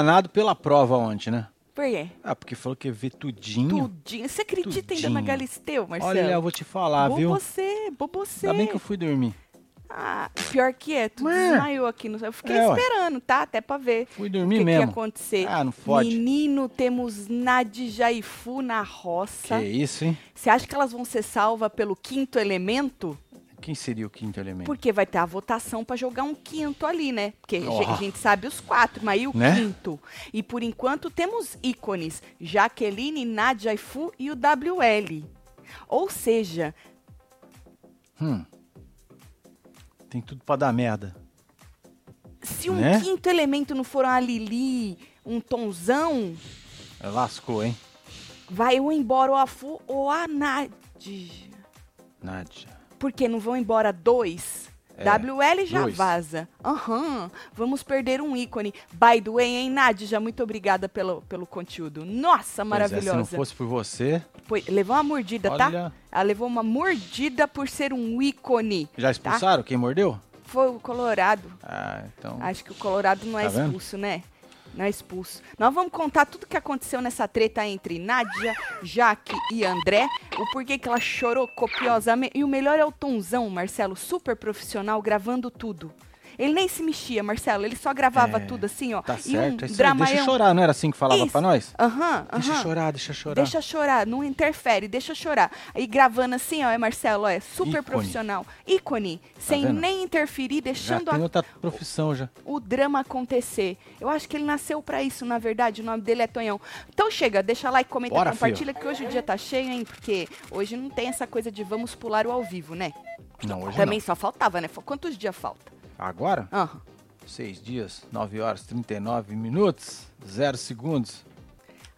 É. Enganado pela prova ontem, né? Por quê? Ah, porque falou que ia ver tudinho. Tudinho. Você acredita ainda na Tudinho. Galisteu, Marcelo? Olha, eu vou te falar, Bom viu? você, bom você. Ainda bem que eu fui dormir. Ah, pior que é, tu Ué. desmaiou aqui. No... Eu fiquei É, esperando, tá? Até pra ver Fui o dormir que, que ia mesmo. acontecer. Ah, não fode. Menino, temos Nadjaifu na roça. Que isso, hein? Você acha que elas vão ser salvas pelo quinto elemento? Quem seria o quinto elemento? Porque vai ter a votação pra jogar um quinto ali, né? Porque a Oh. gente- a gente sabe os quatro, mas e o Né? quinto? E por enquanto temos ícones: Jaqueline, Nadia Fu e o WL. Ou seja, Hum. Tem tudo pra dar merda. se um Né? quinto elemento não for uma Lili, um Tonzão, Lascou, hein? vai ou embora o Afu ou a Nadia. Nádia. Porque não vão embora dois? É, WL já dois. vaza. Aham. Vamos perder um ícone. By the way, hein, Nádia? Muito obrigada pelo, pelo conteúdo. Nossa, maravilhosa. É, se não fosse por você, Foi- levou uma mordida, tá? olha... Ela levou uma mordida por ser um ícone. Já expulsaram quem mordeu? Foi o Colorado. Ah, então... Acho que o Colorado não é Tá vendo? expulso, né? Não é expulso. Nós vamos contar tudo que aconteceu nessa treta entre Nádia, Jaque e André. O porquê que ela chorou copiosamente. E o melhor é o Tonzão, Marcelo, super profissional, gravando tudo. Ele nem se mexia, Marcelo. Ele só gravava É, tudo assim, ó. Tá e certo. um é isso dramaião. Deixa chorar, não era assim que falava pra nós? Aham, Deixa chorar, deixa chorar. Deixa chorar, não interfere, deixa chorar. Aí gravando assim, ó, é Marcelo, ó, é super Ícone. profissional. Ícone, sem vendo? nem interferir, Já deixando tem a outra profissão já. o drama acontecer. Eu acho que ele nasceu pra isso, na verdade. O nome dele é Tonhão. Então chega, deixa like, comenta, Bora, compartilha, que hoje o dia tá cheio, hein? Porque hoje não tem essa coisa de vamos pular o ao vivo, né? Não, hoje Também só faltava, né? Quantos dias falta? Agora? Aham. Seis dias, 9 horas, 39 minutos, 0 segundos.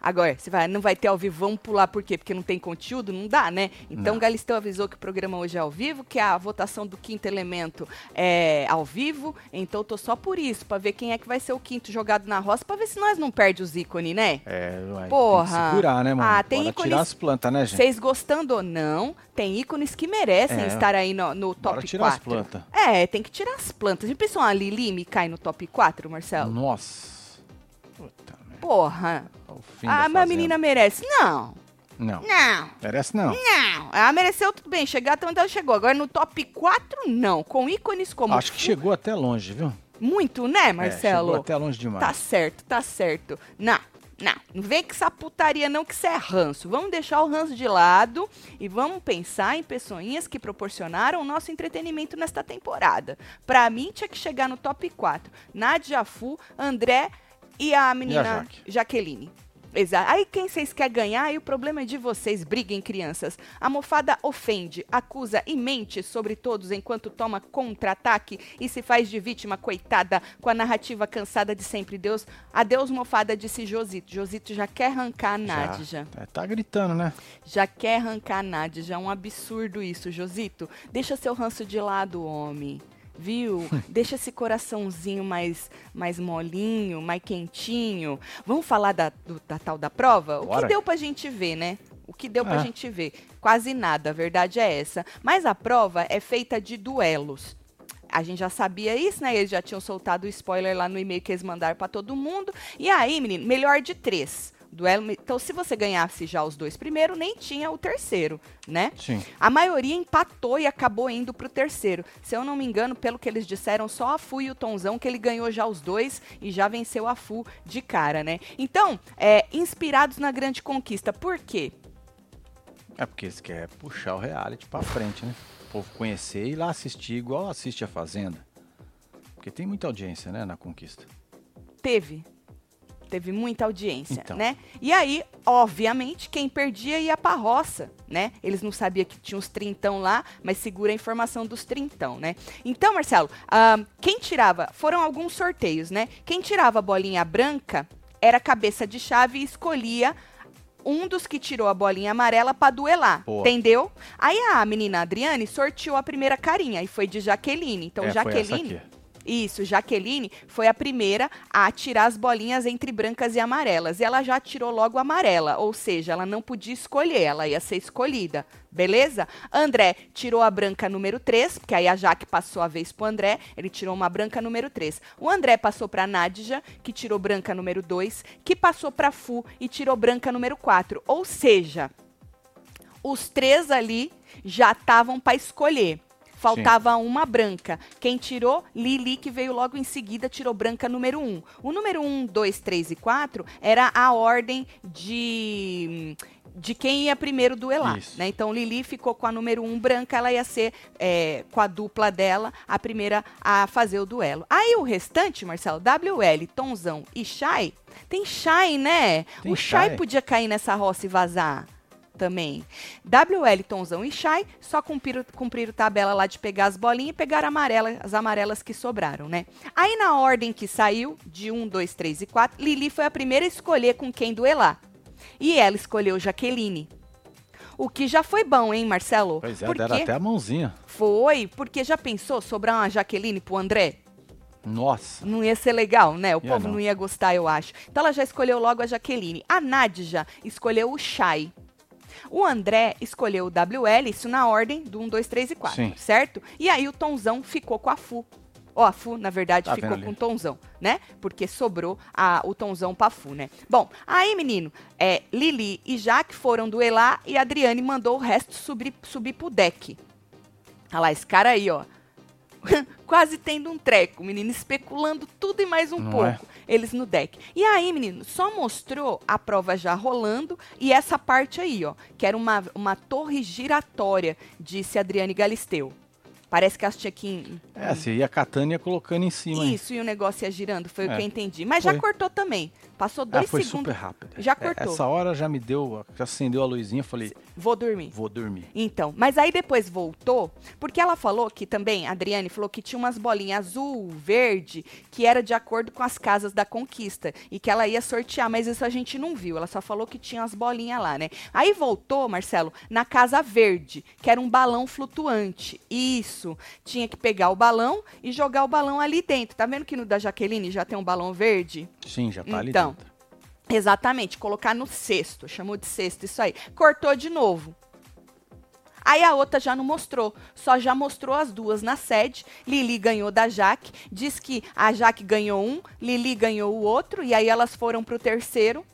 Agora, você vai, não vai ter ao vivo, vamos pular por quê? Porque não tem conteúdo? Não dá, né? Então, Não. Galisteu avisou que o programa hoje é ao vivo, que a votação do quinto elemento é ao vivo. Então, eu tô só por isso, pra ver quem é que vai ser o quinto jogado na roça, pra ver se nós não perde os ícones, né? É, uai, Porra. tem que segurar, né, mano? Ah, tem Bora ícones- tirar as plantas, né, gente? Vocês gostando ou não, tem ícones que merecem É. estar aí no, no top Bora tirar as 4. plantas. É, tem que tirar as plantas. Já pensou uma Lili me cai no top 4, Marcelo? Nossa. Porra. Ah, mas a menina merece. Não, Não. não. Merece não. Não, ela mereceu tudo bem, chegar até onde ela chegou. Agora no top 4, não. Com ícones como. Acho que chegou até longe, viu? Muito, né, É, Marcelo? chegou até longe demais. Tá certo, tá certo. Não, não. Não vem com essa putaria, não, que isso é ranço. Vamos deixar o ranço de lado e vamos pensar em pessoinhas que proporcionaram o nosso entretenimento nesta temporada. Pra mim, tinha que chegar no top 4. Nadia Fu, André e a menina Jaque? Jaqueline. Exato. Aí quem vocês querem ganhar, aí o problema é de vocês. Briguem, crianças. A mofada ofende, acusa e mente sobre todos enquanto toma contra-ataque e se faz de vítima, coitada, com a narrativa cansada de sempre. Deus, adeus, mofada, disse Josito. Josito já quer arrancar a Nádia. É, tá gritando, né? Já quer arrancar a Nádia. Já é um absurdo isso, Josito. Deixa seu ranço de lado, homem. Viu? Deixa esse coraçãozinho mais, mais molinho, mais quentinho. Vamos falar da, do- da tal da prova? O Bora. que deu pra gente ver, né? O que deu pra É. gente ver? Quase nada, a verdade é essa. Mas a prova é feita de duelos. A gente já sabia isso, né? Eles já tinham soltado o spoiler lá no e-mail que eles mandaram pra todo mundo. E aí, menino, melhor de três. Duelo. Então, se você ganhasse já os dois primeiros, nem tinha o terceiro, né? Sim. A maioria empatou e acabou indo pro terceiro. Se eu não me engano, pelo que eles disseram, só a Fu e o Tonzão que ele ganhou já os dois e já venceu a Fu de cara, né? Então, é, inspirados na grande conquista. Por quê? É porque eles querem puxar o reality pra frente, né? O povo conhecer e ir lá assistir igual assiste a Fazenda. Porque tem muita audiência, né, na conquista. Teve. Teve muita audiência, Então. né? E aí, obviamente, quem perdia ia pra roça, né? Eles não sabiam que tinha os trintão lá, mas segura a informação dos trintão, né? Então, Marcelo, ah, quem tirava, foram alguns sorteios, né? Quem tirava a bolinha branca era cabeça de chave e escolhia um dos que tirou a bolinha amarela pra duelar, Boa. entendeu? Aí a menina Adriane sorteou a primeira carinha e foi de Jaqueline. Então, é, Jaqueline. Isso, Jaqueline foi a primeira a tirar as bolinhas entre brancas e amarelas. E ela já tirou logo amarela, ou seja, ela não podia escolher, ela ia ser escolhida. Beleza? André tirou a branca número 3, porque aí a Jaque passou a vez pro André, ele tirou uma branca número 3. O André passou para Nádija, que tirou branca número 2, que passou para Fu e tirou branca número 4. Ou seja, os três ali já estavam para escolher. Faltava Sim. uma branca. Quem tirou? Lili, que veio logo em seguida, tirou branca número 1. Um. O número 1, 2, 3 e 4 era a ordem de de quem ia primeiro duelar. Né? Então, Lili ficou com a número 1 um branca, ela ia ser é, com a dupla dela a primeira a fazer o duelo. Aí o restante, Marcelo, WL, Tonzão e Shai, tem Shai, né? Tem o Shai podia cair nessa roça e vazar também. WL, Tonzão e Shai só cumpriram, cumpriram tabela lá de pegar as bolinhas e pegar amarela, as amarelas que sobraram, né? Aí na ordem que saiu, de 1, 2, 3 e 4, Lili foi a primeira a escolher com quem duelar. E ela escolheu Jaqueline. O que já foi bom, hein, Marcelo? Pois é, porque deram até a mãozinha. Foi, porque já pensou sobrar uma Jaqueline pro André? Nossa. Não ia ser legal, né? O ia povo não. não. ia gostar, eu acho. Então ela já escolheu logo a Jaqueline. A Nadja escolheu o Shai. O André escolheu o WL, isso na ordem do 1, 2, 3 e 4, Sim. certo? E aí o Tonzão ficou com a Fu. Ó, a Fu, na verdade, tá ficou com o Tonzão, né? Porque sobrou a, o Tonzão pra Fu, né? Bom, aí, menino, é, Lili e Jaque foram duelar e a Adriane mandou o resto subir, subir pro deck. Olha lá, esse cara aí, ó. quase tendo um treco, menino, especulando tudo e mais um Não pouco. É? Eles no deck. E aí, menino, só mostrou a prova já rolando e essa parte aí, ó, que era uma, uma torre giratória, disse Adriane Galisteu. Parece que elas tinham que. É, você ia catando e ia colocando em cima. Isso, e o negócio ia girando, foi é. o que eu entendi. Mas foi. já cortou também. Passou dois ah, foi segundos. super rápido. Já é, cortou. Essa hora já me deu, já acendeu a luzinha, eu falei. Vou dormir. Vou dormir. Então, mas aí depois voltou, porque ela falou que também, a Adriane falou que tinha umas bolinhas azul, verde, que era de acordo com as casas da conquista. E que ela ia sortear, mas isso a gente não viu. Ela só falou que tinha as bolinhas lá, né? Aí voltou, Marcelo, na casa verde, que era um balão flutuante. Isso. Tinha que pegar o balão e jogar o balão ali dentro. Tá vendo que no da Jaqueline já tem um balão verde? Sim, já tá então, ali dentro. Exatamente, colocar no cesto, chamou de cesto isso aí. Cortou de novo. Aí a outra já não mostrou, só já mostrou as duas na sede. Lili ganhou da Jaque, diz que a Jaque ganhou um, Lili ganhou o outro, e aí elas foram pro terceiro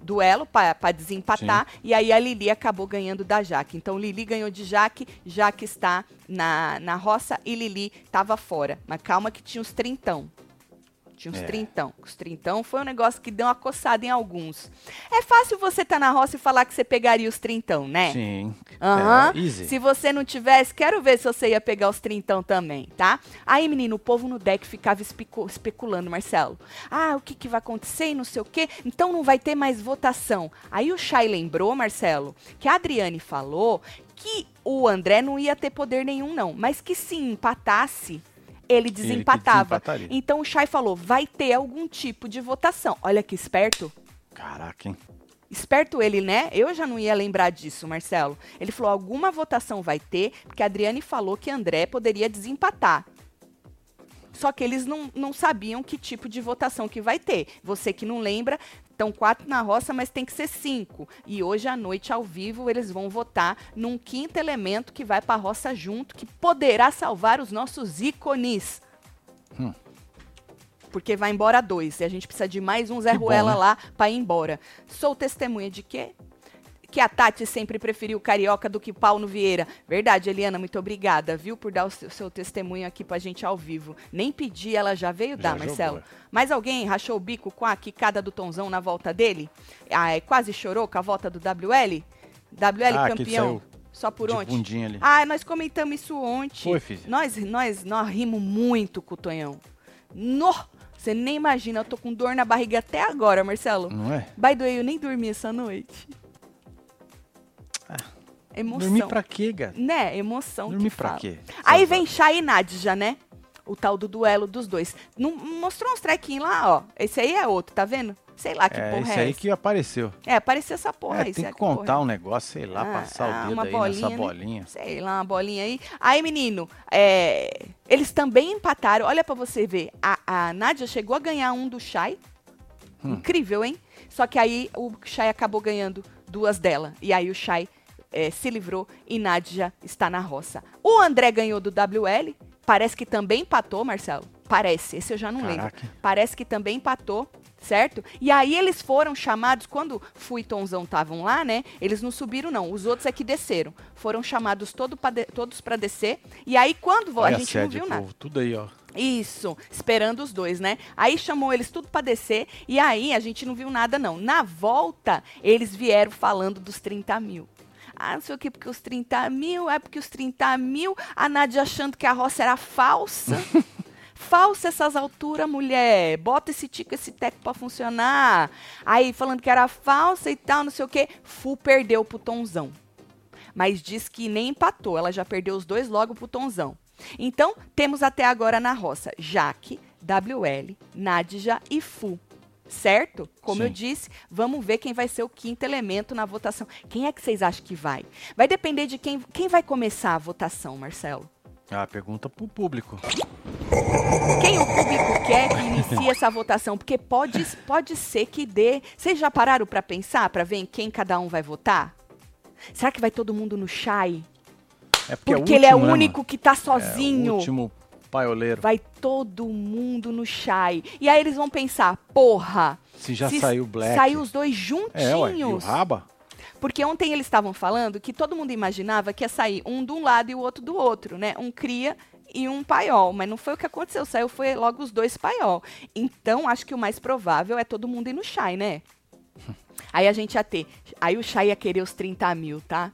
duelo para desempatar, Sim. e aí a Lili acabou ganhando da Jaque. Então Lili ganhou de Jaque, Jaque está na, na roça e Lili estava fora. Mas calma que tinha os trintão. Tinha uns é. trintão. Os trintão foi um negócio que deu uma coçada em alguns. É fácil você estar tá na roça e falar que você pegaria os trintão, né? Sim. Uhum. É, se você não tivesse, quero ver se você ia pegar os trintão também, tá? Aí, menino, o povo no deck ficava especulando, Marcelo. Ah, o que, que vai acontecer e não sei o quê. Então não vai ter mais votação. Aí o Chay lembrou, Marcelo, que a Adriane falou que o André não ia ter poder nenhum, não. Mas que se empatasse, ele desempatava. Ele então o Chay falou: vai ter algum tipo de votação. Olha que esperto. Caraca, hein? Esperto ele, né? Eu já não ia lembrar disso, Marcelo. Ele falou: alguma votação vai ter, porque a Adriane falou que André poderia desempatar. Só que eles não, não sabiam que tipo de votação que vai ter. Você que não lembra, estão quatro na roça, mas tem que ser cinco. E hoje à noite, ao vivo, eles vão votar num quinto elemento que vai para a roça junto, que poderá salvar os nossos ícones. Hum. Porque vai embora dois. E a gente precisa de mais um Zé que Ruela bom, né? lá para ir embora. Sou testemunha de quê? Que a Tati sempre preferiu Carioca do que Paulo Vieira. Verdade, Eliana, muito obrigada, viu, por dar o seu, seu testemunho aqui pra gente ao vivo. Nem pedi, ela já veio já dar, Marcelo. Mais alguém rachou o bico com a quicada do Tonzão na volta dele? Ah, é, quase chorou com a volta do WL? WL ah, campeão. Só por ontem? Ah, nós comentamos isso ontem. Foi, filho. Nós, nós, nós rimos muito com o Tonhão. No! Você nem imagina, eu tô com dor na barriga até agora, Marcelo. Não é? By the way, eu nem dormi essa noite. Emoção. Dormir pra quê, cara? Né, emoção. Dormir pra fala. quê? Aí vem Shai e Nadja, né? O tal do duelo dos dois. Não, mostrou uns trequinhos lá, ó. Esse aí é outro, tá vendo? Sei lá que é porra isso é aí essa. que apareceu. É, apareceu essa porra É, aí. tem será que porra contar é? um negócio, sei lá, Ah, passar ah, o dedo uma aí bolinha, nessa né? bolinha. Sei lá, uma bolinha aí. Aí, menino, é, eles também empataram. Olha pra você ver. A, a Nádia chegou a ganhar um do Shai. Hum. Incrível, hein? Só que aí o Shai acabou ganhando duas dela. E aí o Shai é, se livrou e Nádia está na roça. O André ganhou do WL. Parece que também empatou, Marcelo. Parece. Esse eu já não lembro. Caraca. Parece que também empatou, certo? E aí eles foram chamados, quando Fu e Tonzão estavam lá, né? Eles não subiram, não. Os outros é que desceram. Foram chamados todo pra de- todos para descer. E aí, quando vo- a Olha gente não sede, viu nada. povo, tudo aí, ó. Isso, esperando os dois, né? Aí chamou eles tudo pra descer e aí a gente não viu nada, não. Na volta, eles vieram falando dos 30 mil. Ah, não sei o que, porque os 30 mil, é porque os 30 mil, a Nádia achando que a roça era falsa. falsa essas alturas, mulher. Bota esse tico, esse teco pra funcionar. Aí falando que era falsa e tal, não sei o que. Fu perdeu pro Tonzão mas diz que nem empatou, ela já perdeu os dois logo pro Tonzão. Então, temos até agora na roça Jaque, WL, Nadja e Fu. Certo? Como eu Sim. disse, vamos ver quem vai ser o quinto elemento na votação. Quem é que vocês acham que vai? Vai depender de quem, quem vai começar a votação, Marcelo. Ah, pergunta pro público. Quem o público quer que inicie essa votação? Porque pode, pode ser que dê. Vocês já pararam para pensar, para ver em quem cada um vai votar? Será que vai todo mundo no Chai? É porque, Porque é o ele é o último, né, único que tá mano? É, sozinho. o último paioleiro. Vai todo mundo no Chai. E aí eles vão pensar, porra. Se já se saiu o Black. Saiu os dois É, ué. E o juntinhos. Raba? Porque ontem eles estavam falando que todo mundo imaginava que ia sair um de um lado e o outro do outro, né? Um cria e um paiol. Mas não foi o que aconteceu. Saiu foi logo os dois paiol. Então, acho que o mais provável é todo mundo ir no Chai, né? Aí a gente ia ter. Aí o Chai ia querer os 30 mil, tá?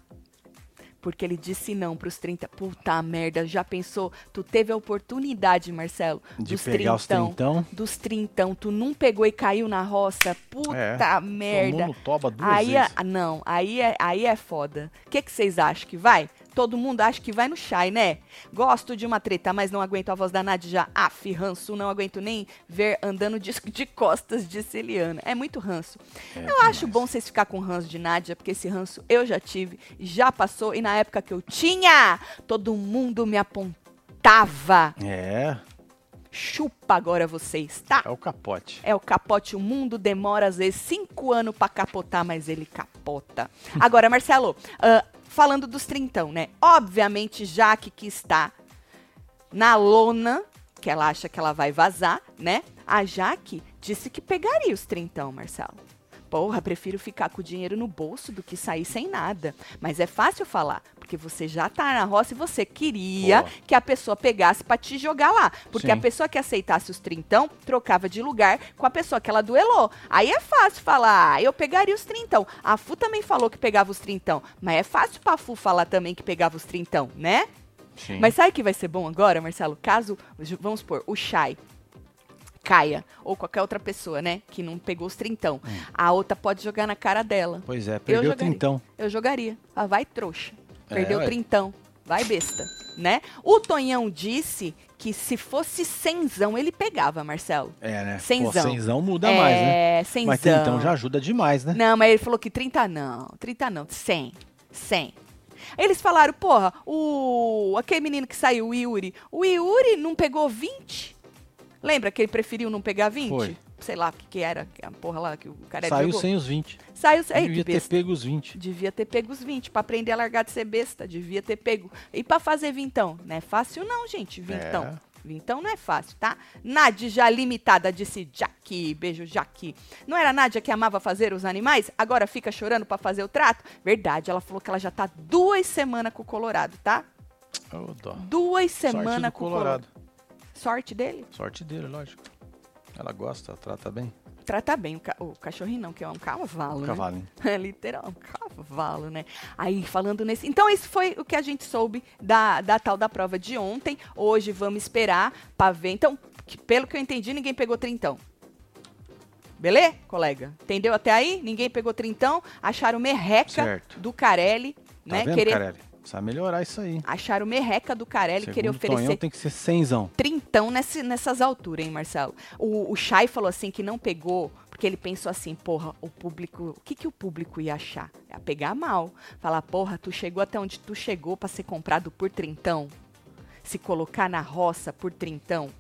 Porque ele disse não pros 30. Puta merda, já pensou? Tu teve a oportunidade, Marcelo, De dos pegar os trintão. trintão. Dos trintão. Tu não pegou e caiu na roça. Puta É, merda. Tomou no toba duas Aí é, vezes. ah, não, aí é, aí é foda. O que que vocês acham que vai? Todo mundo acha que vai no Shai, né? Gosto de uma treta, mas não aguento a voz da Nádia. Af, ranço, não aguento nem ver andando de, de costas de Celiana. É muito ranço. É eu demais. acho bom vocês ficar com ranço de Nádia, porque esse ranço eu já tive, já passou, e na época que eu tinha, todo mundo me apontava. É, Chupa agora vocês, tá? é o capote. É o capote, o mundo demora às vezes cinco anos pra capotar, mas ele capota. Agora, Marcelo, ah, falando dos trintão, né? Obviamente, Jaque que está na lona, que ela acha que ela vai vazar, né? A Jaque disse que pegaria os trintão, Marcelo. Porra, prefiro ficar com o dinheiro no bolso do que sair sem nada. Mas é fácil falar, porque você já tá na roça e você queria Boa. que a pessoa pegasse pra te jogar lá. Porque Sim. a pessoa que aceitasse os trintão trocava de lugar com a pessoa que ela duelou. Aí é fácil falar, ah, eu pegaria os trintão. A Fu também falou que pegava os trintão, mas é fácil pra Fu falar também que pegava os trintão, né? Sim. Mas sabe o que vai ser bom agora, Marcelo? Caso, vamos supor, o Shai caia, ou qualquer outra pessoa, né, que não pegou os trintão, Hum. a outra pode jogar na cara dela. Pois é, perdeu o jogaria. trintão. Eu jogaria. Ah, vai trouxa. É, Perdeu ué. trintão. Vai besta, né? O Tonhão disse que se fosse cenzão, ele pegava, Marcelo. É, né? Cenzão. Pô, cenzão muda mais, né? É, cenzão. Mas trintão já ajuda demais, né? Não, mas ele falou que 30 não. 30 não. 100. 100. Eles falaram, porra, o aquele menino que saiu, o Yuri. O Yuri não pegou 20? Lembra que ele preferiu não pegar 20? Foi. Sei lá o que, que era, a porra lá que o cara Saiu jogou. sem os 20. Ei, Devia ter pego os 20. Devia ter pego os 20 pra aprender a largar de ser besta. Devia ter pego. E pra fazer vintão? Não é fácil, não, gente. Vintão. É. Vintão não é fácil, tá? Nádia limitada, disse Jaque. Beijo, Jaque. Não era a Nádia que amava fazer os animais? Agora fica chorando pra fazer o trato? Verdade, ela falou que ela já tá duas semanas com o Colorado, tá? Ô, dó. Duas semanas com o Colorado. Colorado. Sorte dele? Sorte dele, lógico. Ela gosta, trata bem. Trata bem o, ca- o cachorrinho, não, que é um cavalo, né? Cavalinho. É literal, um cavalo, né? Aí, falando nesse. Então, isso foi o que a gente soube da, da tal da prova de ontem. Hoje vamos esperar pra ver. Então, que- pelo que eu entendi, ninguém pegou trintão. Beleza, colega? Entendeu até aí? Ninguém pegou trintão. Acharam merreca Certo. do Carelli, Tá né? vendo, Querer, Carelli? Precisa melhorar isso aí. acharam merreca do Carelli, Segundo querer o Tonhão, oferecer tem que ser cenzão. trintão nesse, nessas alturas, hein, Marcelo? O, o Chay falou assim que não pegou Porque ele pensou assim, porra, o público, o que, que o público ia achar? Ia pegar mal. Falar, porra, tu chegou até onde tu chegou para ser comprado por trintão? Se colocar na roça por trintão?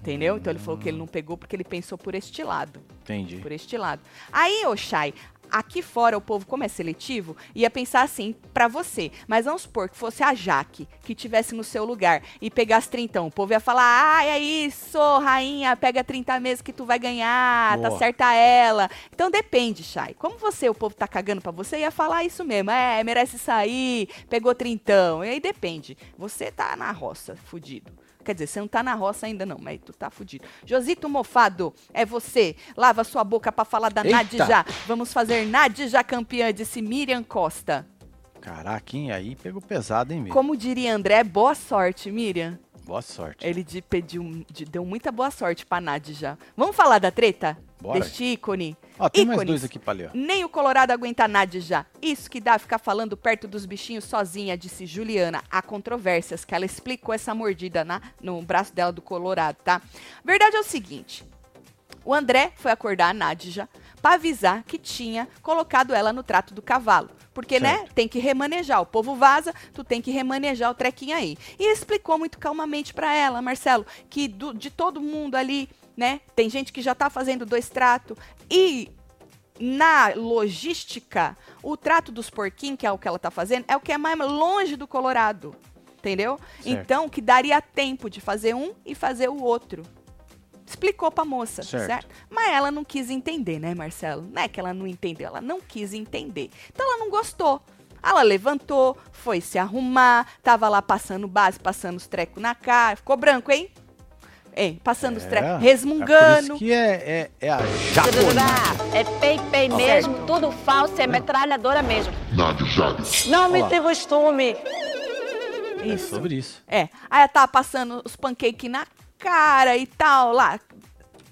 Entendeu? Então ele falou que ele não pegou porque ele pensou por este lado. Entendi. Por este lado. Aí, Oxai, aqui fora o povo, como é seletivo, ia pensar assim para você. Mas vamos supor que fosse a Jaque que tivesse no seu lugar e pegasse trintão. O povo ia falar: ah, é isso, rainha, pega 30 meses que tu vai ganhar, tá Boa. certa ela. Então depende, Chay. Como você, o povo tá cagando pra você, ia falar isso mesmo. É, merece sair, pegou trintão. E aí depende. Você tá na roça, fudido. Quer dizer, você não tá na roça ainda não, mas tu tá fudido. Josito Mofado, é você. Lava sua boca pra falar da Eita. Nadja. Vamos fazer Nadja campeã, disse Miriam Costa. Caraca, hein? Aí pegou pesado, hein, Miriam? Como diria André, boa sorte, Miriam. Boa sorte. Ele de- pediu, de- deu muita boa sorte pra Nadja. Vamos falar da treta? Bora. Deste ícone? Ó, tem mais dois aqui pra ler. Nem o Colorado aguenta Nadja. Isso que dá ficar falando perto dos bichinhos sozinha, disse Juliana. Há controvérsias que ela explicou essa mordida na, no braço dela do Colorado, tá? Verdade é o seguinte. O André foi acordar a Nadja pra avisar que tinha colocado ela no trato do cavalo. Porque, né, Certo. tem que remanejar. O povo vaza, tu tem que remanejar o trequinho aí. E explicou muito calmamente pra ela, Marcelo, que do- de todo mundo ali, né, tem gente que já tá fazendo dois tratos. E na logística, o trato dos porquinhos, que é o que ela tá fazendo, é o que é mais longe do Colorado. Entendeu? Certo. Então, que daria tempo de fazer um e fazer o outro. Explicou pra moça, Certo. certo? Mas ela não quis entender, né, Marcelo? Não é que ela não entendeu, ela não quis entender. Então ela não gostou. Ela levantou, foi se arrumar, tava lá passando base, passando os trecos na cara. Ficou branco, hein? Hein? Passando os trecos, É por resmungando. isso que é, é, é a japonesa. É pei-pei Ó, mesmo, certo. tudo falso, é metralhadora mesmo. Nádia Jales. Não me tem costume. É Isso. sobre isso. É. Aí ela tava passando os pancakes na cara e tal, lá.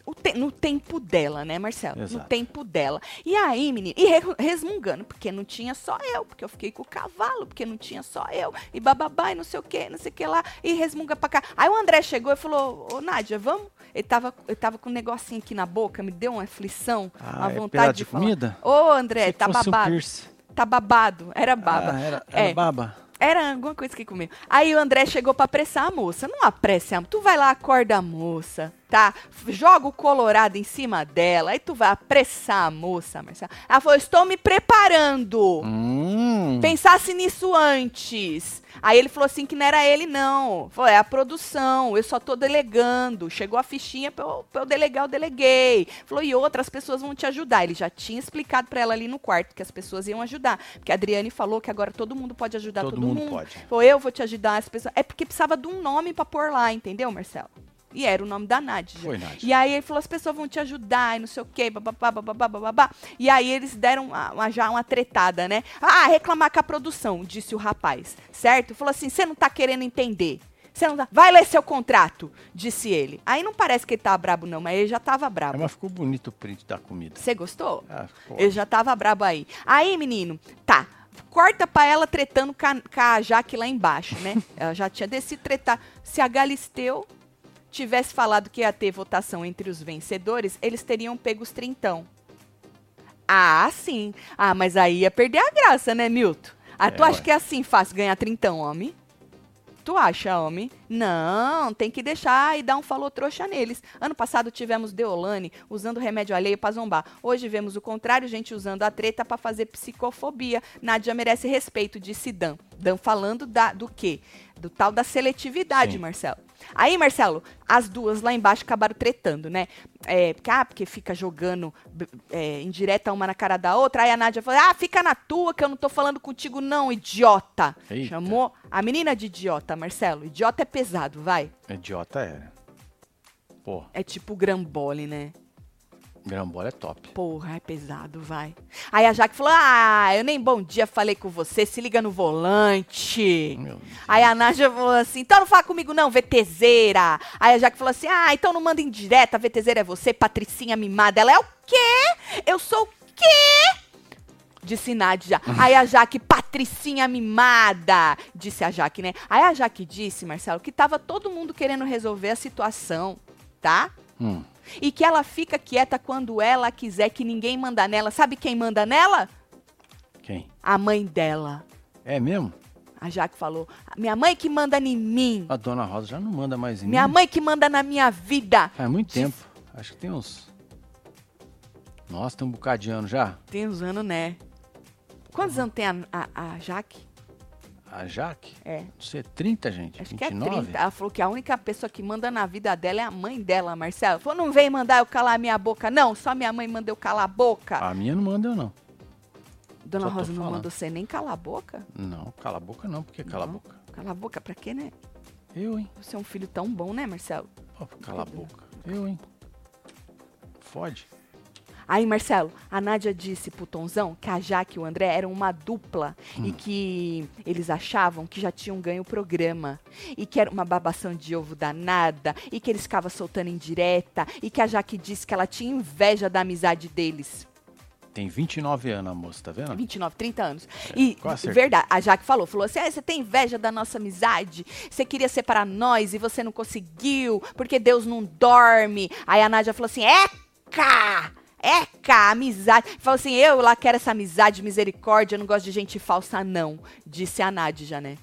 O te- no tempo dela, né, Marcelo? No Exato. tempo dela. E aí, menina, e re- resmungando, porque não tinha só eu, porque eu fiquei com o cavalo, porque não tinha só eu, e bababá, e não sei o que, não sei o que lá, e resmunga pra cá. Aí o André chegou e falou, ô Nádia, vamos? Ele tava, ele tava com um negocinho aqui na boca, me deu uma aflição, Ah, uma é vontade de comida? Ô, André, tá um babado. piercing. tá babado. Era baba. Ah, era, era É. baba. Era alguma coisa que comeu. Aí o André chegou pra apressar a moça. Não apresse a Tu vai lá, acorda a moça, tá? Joga o colorado em cima dela. Aí tu vai apressar a moça, Marcelo. Ela falou: Estou me preparando. Hum. Pensasse nisso antes. Aí ele falou assim que não era ele, não. Falou, é a produção, eu só tô delegando. Chegou a fichinha pra eu, pra eu delegar, eu deleguei. Falou, e outras pessoas vão te ajudar. Ele já tinha explicado pra ela ali no quarto que as pessoas iam ajudar. Porque a Adriane falou que agora todo mundo pode ajudar todo, Todo mundo pode. Falou, eu vou te ajudar, as pessoas. É porque precisava de um nome pra pôr lá, entendeu, Marcelo? E era o nome da Nádia. Foi, Nádia. E aí ele falou, as pessoas vão te ajudar e não sei o quê, bababá, bababá, bababá. E aí eles deram uma- uma- já uma tretada, né? Ah, reclamar com a produção, disse o rapaz, certo? Falou assim, você não tá querendo entender. Você não tá... Vai ler seu contrato, disse ele. Aí não parece que ele tava brabo não, mas ele já tava É, brabo. mas ficou bonito o print da comida. Você gostou? Ah, ficou Eu já tava brabo aí. Aí, menino, tá. Corta pra ela tretando com a, com a Jaque lá embaixo, né? ela já tinha descido tretar. Se a Galisteu tivesse falado que ia ter votação entre os vencedores, eles teriam pego os trintão. Ah, sim. Ah, mas aí ia perder a graça, né, Milton? Ah, tu É, acha ué. que é assim fácil ganhar trintão, homem? Tu acha, homem? Não, tem que deixar e dar um falou trouxa neles. Ano passado tivemos Deolane usando remédio alheio pra zombar. Hoje vemos o contrário, gente usando a treta pra fazer psicofobia. Nádia merece respeito, disse Dan. Dan falando da, do quê? Do tal da seletividade, Sim. Marcelo. Aí, Marcelo, as duas lá embaixo acabaram tretando, né? É, porque, ah, porque fica jogando é, indireta uma na cara da outra. Aí a Nádia falou: Ah, fica na tua, que eu não tô falando contigo, não, idiota. Eita. Chamou a menina de idiota, Marcelo. Idiota é pesado, vai. Idiota é. Pô, É tipo grambole, né? Grambola é top. Porra, é pesado, vai. Aí a Jaque falou: Ah, eu nem bom dia falei com você, se liga no volante. Aí a Nádia falou assim: então não fala comigo não, VTZera. Aí a Jaque falou assim: ah, então não manda em direta, VTZera é você, Patricinha mimada. Ela é o quê? Eu sou o quê? Disse Nádia. Aí a Jaque, Patricinha mimada. Disse a Jaque, né? Aí a Jaque disse, Marcelo, que tava todo mundo querendo resolver a situação, tá? Hum. E que ela fica quieta quando ela quiser, que ninguém manda nela. Sabe quem manda nela? Quem? A mãe dela. É mesmo? A Jaque falou: Minha mãe que manda em mim. A dona Rosa já não manda mais em Minha mim. mãe que manda na minha vida. Faz muito tempo. Acho que tem uns. Nossa, tem um bocado de ano já. Tem uns anos, né? Quantos anos tem a, a, a Jaque? A Jaque? É. Não sei, 30, gente? Acho 29? que é 30. Ela falou que a única pessoa que manda na vida dela é a mãe dela, Marcelo. Ela falou, não vem mandar eu calar minha boca. Não, só minha mãe manda eu calar a boca. A minha não manda eu, não. Dona só Rosa não falando. mandou você nem calar a boca? Não, cala a boca não, porque cala a boca. Calar a boca pra quê, né? Eu, hein? Você é um filho tão bom, né, Marcelo? Ó, cala a boca. Eu, hein? Fode. Aí, Marcelo, a Nádia disse pro Tonzão que a Jaque e o André eram uma dupla Hum. e que eles achavam que já tinham ganho o programa. E que era uma babação de ovo danada e que eles ficavam soltando indireta e que a Jaque disse que ela tinha inveja da amizade deles. Tem 29 anos a moça, tá vendo? 29, 30 anos. e, quase acertei. verdade, a Jaque falou, falou assim, ah, você tem inveja da nossa amizade, você queria separar nós e você não conseguiu, porque Deus não dorme. Aí a Nádia falou assim, eca! Eca, amizade. Falou assim, eu lá quero essa amizade, misericórdia, eu não gosto de gente falsa, não. Disse a Nádia, né?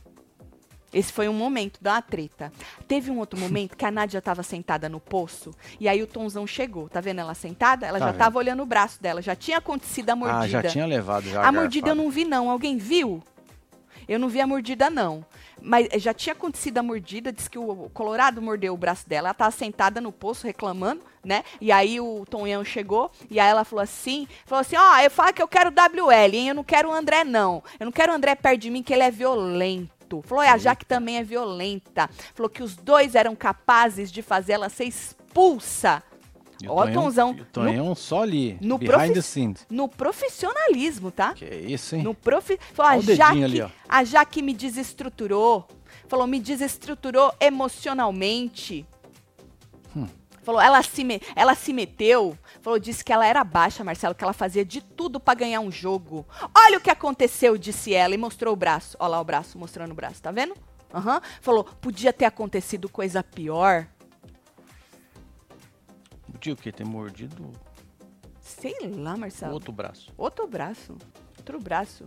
Esse foi um momento da treta. Teve um outro momento que a Nádia estava sentada no poço e aí o Tonzão chegou. Tá vendo ela sentada? Ela Tá já estava olhando o braço dela. Já tinha acontecido a mordida. Ah, já tinha levado já A mordida eu não vi, não. Alguém viu? Eu não vi a mordida, não. Mas já tinha acontecido a mordida, disse que o Colorado mordeu o braço dela. Ela tava sentada no poço reclamando, né? E aí o Tonhão chegou e aí ela falou assim: falou assim: ó, eu falo que eu quero WL, hein? Eu não quero o André, não. Eu não quero o André perto de mim, que ele é violento. Falou, e a Jaque também é violenta. Falou que os dois eram capazes de fazer ela ser expulsa. O Ó, Tonzão, O Tonhão só ali, no behind profi- the scenes. No profissionalismo, tá? Que isso, hein? No profi... Falou, a Jaque, ali, a Jaque me desestruturou. Falou, me desestruturou emocionalmente. Falou, ela se, me- ela se meteu. Falou, disse que ela era baixa, Marcelo, que ela fazia de tudo pra ganhar um jogo. Olha o que aconteceu, disse ela, e mostrou o braço. Olha lá o braço, mostrando o braço, tá vendo? Aham. Falou, podia ter acontecido coisa pior. Podia o quê? Ter mordido Sei lá, Marcelo. outro braço. Outro braço. Outro braço.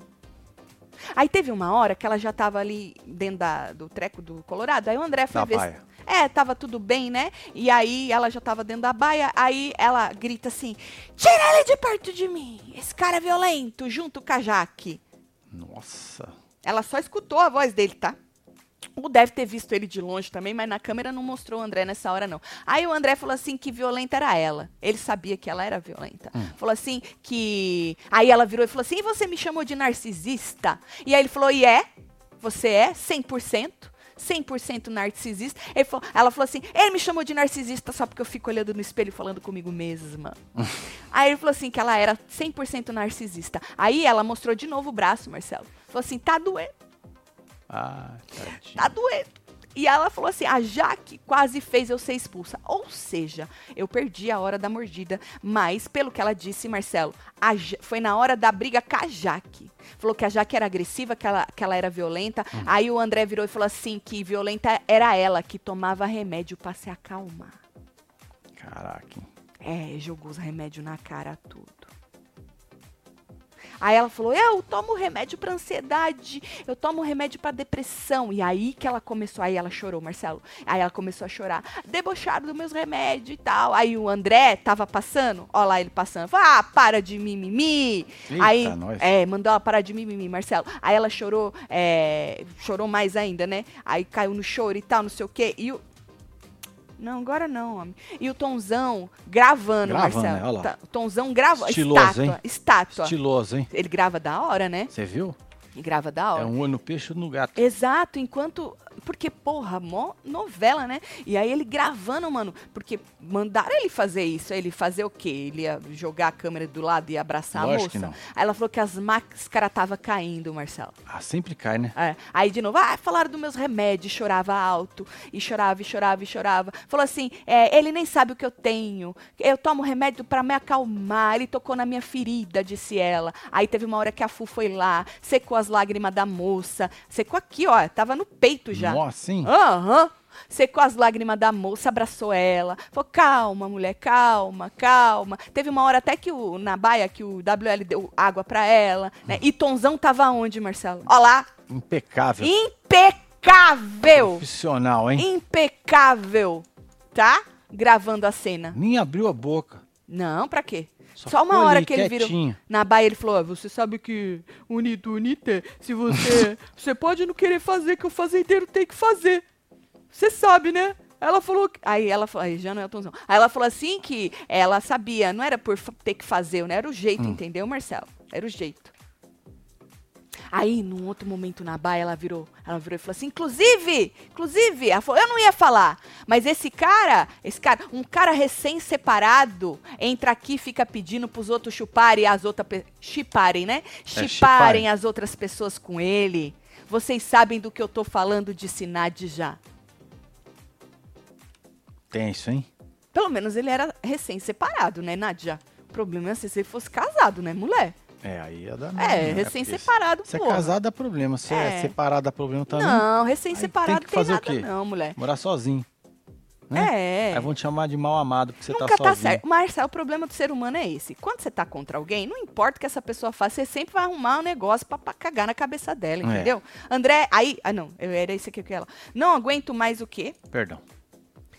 Aí teve uma hora que ela já tava ali dentro da- do treco do Colorado. Aí o André foi Da ver. se- baia. É, tava tudo bem, né? E aí ela já tava dentro da baia. Aí ela grita assim: Tira ele de perto de mim! Esse cara é violento, junto com a Jaque. Nossa. Ela só escutou a voz dele, tá? Ou deve ter visto ele de longe também, mas na câmera não mostrou o André nessa hora, não. Aí o André falou assim que violenta era ela. Ele sabia que ela era violenta. Falou assim que. Aí ela virou e falou assim: e você me chamou de narcisista? E aí ele falou: e é? Você é 100%? 100% narcisista. Ele falou- ela falou assim: ele me chamou de narcisista só porque eu fico olhando no espelho e falando comigo mesma. Aí ele falou assim: que ela era 100% narcisista. Aí ela mostrou de novo o braço, Marcelo. Falou assim: tá doendo. Ah, tadinho. Tá doendo. E ela falou assim: a Jaque quase fez eu ser expulsa. Ou seja, eu perdi a hora da mordida. Mas, pelo que ela disse, Marcelo, Ja- foi na hora da briga com a Jaque. Falou que a Jaque era agressiva, que ela, que ela era violenta. Aí o André virou e falou assim: que violenta era ela, que tomava remédio pra se acalmar. Caraca. É, jogou os remédios na cara, tudo. Aí ela falou: Eu tomo remédio pra ansiedade, eu tomo remédio pra depressão. E aí que ela começou, aí ela chorou, Marcelo. Aí ela começou a chorar, debochado dos meus remédios e tal. Aí o André tava passando, ó lá ele passando, falou: Ah, para de mimimi. Eita, aí, nós. é, mandou ela parar de mimimi, Marcelo. Aí ela chorou, é, chorou mais ainda, né? Aí caiu no choro e tal, não sei o quê. E o. Não, agora não, homem. E o Tonzão gravando, Gravando, Marcelo. né? Olha lá. Tá, Tonzão grava. Estiloso, estátua, hein? estátua. Estiloso, hein? Ele grava da hora, né? Você viu? Ele grava da hora. É um olho no peixe e no gato. Exato, enquanto. Porque, porra, mó novela, né? E aí ele gravando, mano. Porque mandaram ele fazer isso. Ele fazer o quê? Ele ia jogar a câmera do lado e abraçar Lógico a que moça? não. Aí ela falou que as máscaras tava caindo, Marcelo. Ah, sempre cai, né? É. Aí de novo, ah, falaram dos meus remédios, chorava alto, e chorava, e chorava, e chorava. Falou assim, é, ele nem sabe o que eu tenho, eu tomo remédio pra me acalmar, ele tocou na minha ferida, disse ela. Aí teve uma hora que a Fu foi lá, secou as lágrimas da moça, secou aqui, ó, tava no peito já. Nossa, hein? Aham. secou as lágrimas da moça, abraçou ela. Falou, calma, mulher, calma, calma. Teve uma hora até que o, na baia, que o WL deu água pra ela, né? E Tonzão tava onde, Marcelo? Ó lá, Impecável. impecável! Profissional, hein? Impecável, tá? Gravando a cena. Nem abriu a boca. Não, pra quê? Só Só, uma hora que ele virou. quietinho. Na baia ele falou: "Ó, você sabe que unito, unite, se você. você pode não querer fazer, que o fazendeiro tem que fazer. Você sabe, né? Ela falou. que- Aí ela falou. Aí já não é o Tonzão. Aí ela falou assim que ela sabia, não era por ter que fazer, não era o jeito, Hum. entendeu, Marcelo? Era o jeito. Aí, num outro momento na baia, ela virou, ela virou e falou assim, inclusive, inclusive, falou, eu não ia falar, mas esse cara, esse cara, um cara recém-separado, entra aqui e fica pedindo pros outros chuparem as outras, chiparem, né? Chiparem chiparem. as outras pessoas com ele. Vocês sabem do que eu tô falando, disse Nad já. Tenso, hein? Pelo menos ele era recém-separado, né, Nadia? O problema é se ele fosse casado, né, mulher? É, aí ia dar É, merda, né? recém-separado, Se é casado dá problema. Se é, É. separado dá problema também. Não, recém-separado tem que tem, fazer o nada quê? não, mulher. Morar sozinho. É. Aí vão te chamar de mal amado porque você Nunca tá tá, sozinho. certo. Marcelo, o problema do ser humano é esse. Quando você tá contra alguém, não importa o que essa pessoa faça, você sempre vai arrumar um negócio pra, pra cagar na cabeça dela, É. entendeu? André, aí. Ah, não, era isso aqui que ela. Não aguento mais o quê? Perdão.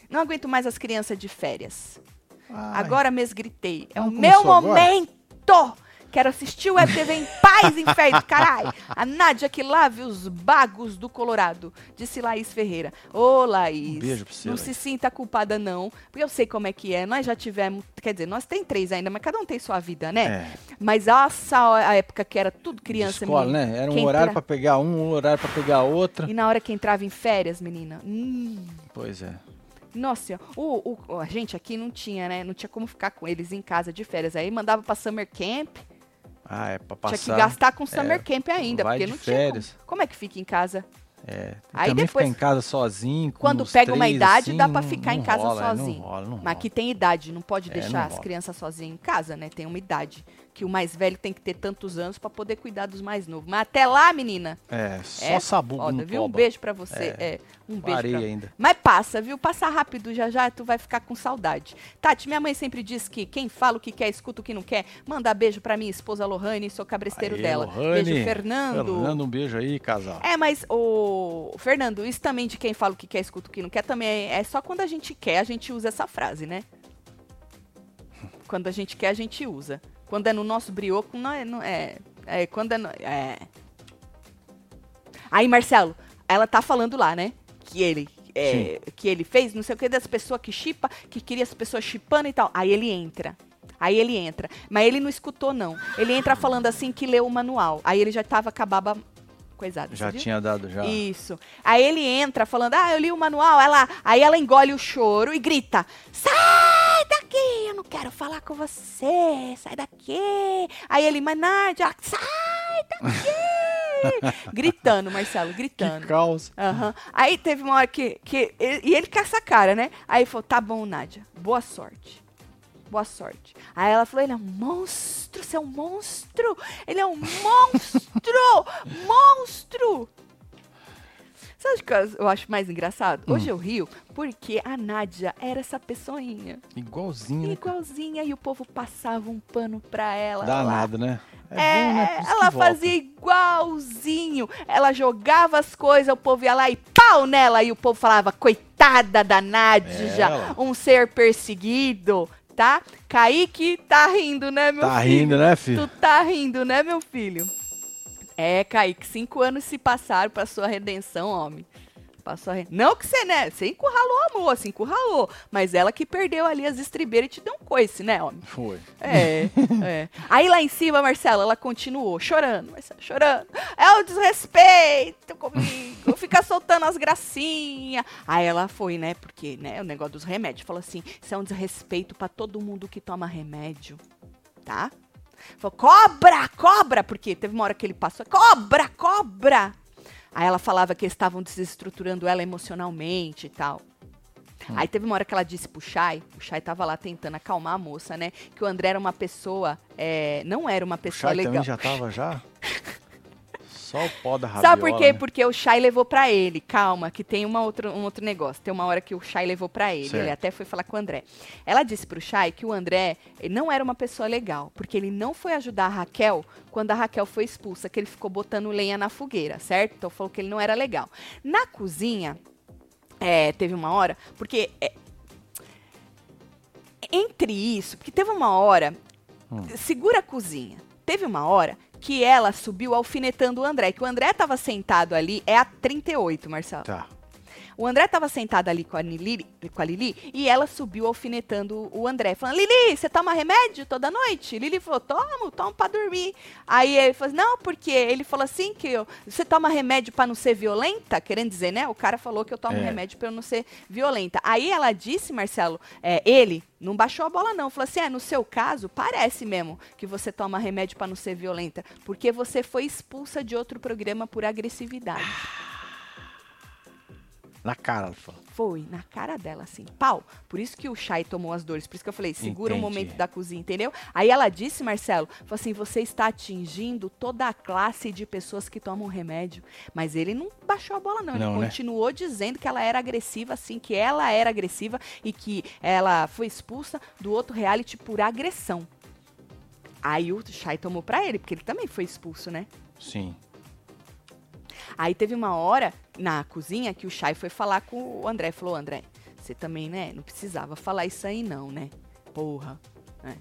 Não aguento mais as crianças de férias. Ai, Agora mesmo gritei. É o meu agora? momento! Quero assistir o Web TV em paz, inferno, caralho! A Nádia que lave os bagos do Colorado, disse Laís Ferreira. Ô, Laís. Um beijo pra você, Não Laís. se sinta culpada, não. Porque eu sei como é que é. Nós já tivemos. Quer dizer, nós tem três ainda, mas cada um tem sua vida, né? É, Mas nossa, a época que era tudo de criança, escola, menina. né? Era um horário tra- pra pegar um, um horário pra pegar outra. E na hora que entrava em férias, menina. Hum. Pois é. Nossa, o, o- a gente aqui não tinha, né? Não tinha como ficar com eles em casa de férias. Aí mandava pra Summer Camp. Ah, é pra passar. tinha que gastar com Summer é, Camp ainda, porque não tinha. férias. Como. Como é que fica em casa? É. Aí depois- em casa sozinho. Quando pega uma idade, assim, dá pra não- ficar em não casa rola, é, sozinho. Não rola, não rola. Mas aqui tem idade, não pode É, deixar as crianças sozinhas em casa, né? Tem uma idade. Que o mais velho tem que ter tantos anos pra poder cuidar dos mais novos. Mas até lá, menina, É, só é sabugo foda, viu? Um beijo pra você. É. É, um beijo Parei pra ainda. Mas passa, viu? Passa rápido já já, tu vai ficar com saudade. Tati, minha mãe sempre diz que quem fala o que quer, escuta o que não quer. Manda beijo pra minha esposa Lohane, sou cabresteiro Aê, dela. Lohane. Beijo, Fernando. Fernando, um beijo aí, casal. É, mas o Fernando, isso também de quem fala o que quer, escuta o que não quer, também é, é só quando a gente quer, a gente usa essa frase, né? Quando a gente quer, a gente usa. Quando é no nosso brioco, não é. Não é, é quando é, no- é. Aí, Marcelo, ela tá falando lá, né? Que ele. é, que ele fez, não sei o que, das pessoas que chipa, que queria as pessoas chipando e tal. Aí ele entra. Aí ele entra. Mas ele não escutou, não. Ele entra falando assim que leu o manual. Aí ele já tava com a baba coisada. Já viu? tinha dado já. Isso. Aí ele entra falando, ah, eu li o manual. Ela, aí ela engole o choro e grita, sai daqui, eu não quero falar com você, sai daqui. Aí ele, mas Nádia, sai daqui. gritando, Marcelo, gritando. Que caos. Aham. Aí teve uma hora que, que. E ele com essa cara, né? Aí ele falou: tá bom, Nádia, boa sorte. Boa sorte. Aí ela falou: ele é um monstro, você é um monstro. Ele é um monstro! monstro! Sabe o que eu- acho mais engraçado? Hum. Hoje eu rio porque a Nádia era essa pessoinha. Igualzinho, né? Igualzinha, e o povo passava um pano pra ela. lá. Danado, né? É, bom, né? Ela fazia igualzinho. Ela jogava as coisas, o povo ia lá e pau nela. E o povo falava, coitada da Nádia, Ela. um ser perseguido, tá? Kaique tá rindo, né, meu Tá filho? rindo, né, filho? Tu tá rindo, né, meu filho? É, Kaique, cinco anos se passaram pra sua redenção, homem. Passou a. Não que você, né? Você encurralou a moça, encurralou. Mas ela que perdeu ali as estribeiras e te deu um coice, né, homem? Foi. É, é. Aí lá em cima, Marcela, ela continuou chorando, Marcela, chorando. É o desrespeito comigo, fica soltando as gracinhas. Aí ela foi, né, porque, né, o negócio dos remédios. Falou assim, isso é um desrespeito pra todo mundo que toma remédio, tá? Falou, cobra, cobra, porque teve uma hora que ele passou, cobra, cobra. Aí ela falava que eles estavam desestruturando ela emocionalmente e tal. Aí teve uma hora que ela disse pro Chay, o Chay tava lá tentando acalmar a moça, né? Que o André era uma pessoa, é, não era uma O pessoa Chay legal. também já tava já? Só o pó da rabiola. Sabe por quê? né? Porque o Shai levou pra ele. Calma, que tem uma outra, um outro negócio. Tem uma hora que o Shai levou pra ele. Certo. Ele até foi falar com o André. Ela disse pro Shai que o André não era uma pessoa legal, porque ele não foi ajudar a Raquel quando a Raquel foi expulsa, que ele ficou botando lenha na fogueira, certo? Então falou que ele não era legal. Na cozinha, é, teve uma hora, porque é, entre isso, porque teve uma hora, segura a cozinha, teve uma hora que ela subiu alfinetando o André, que o André tava sentado ali, é a 38, Marcelo. Tá. O André tava sentado ali com a, Lili, com a Lili e ela subiu alfinetando o André, falando: Lili, você toma remédio toda noite? Lili falou: tomo, tomo pra dormir. Aí ele falou: não, porque ele falou assim: que eu, você toma remédio pra não ser violenta? Querendo dizer, né? O cara falou que eu tomo É. remédio pra eu não ser violenta. Aí ela disse, Marcelo, é, ele não baixou a bola, não. Falou assim: é, no seu caso, parece mesmo que você toma remédio pra não ser violenta, porque você foi expulsa de outro programa por agressividade. Na cara, ela falou. Foi, na cara dela, assim, pau. Por isso que o Chay tomou as dores. Por isso que eu falei, segura o Entendi. momento da cozinha, entendeu? Aí ela disse, Marcelo, falou assim: você está atingindo toda a classe de pessoas que tomam remédio. Mas ele não baixou a bola, não. Não, ele né? continuou dizendo que ela era agressiva, assim, que ela era agressiva e que ela foi expulsa do outro reality por agressão. Aí o Chay tomou pra ele, porque ele também foi expulso, né? Sim. Aí teve uma hora na cozinha que o Chay foi falar com o André. Falou, André, você também, né? Não precisava falar isso aí, não, né? Porra. né?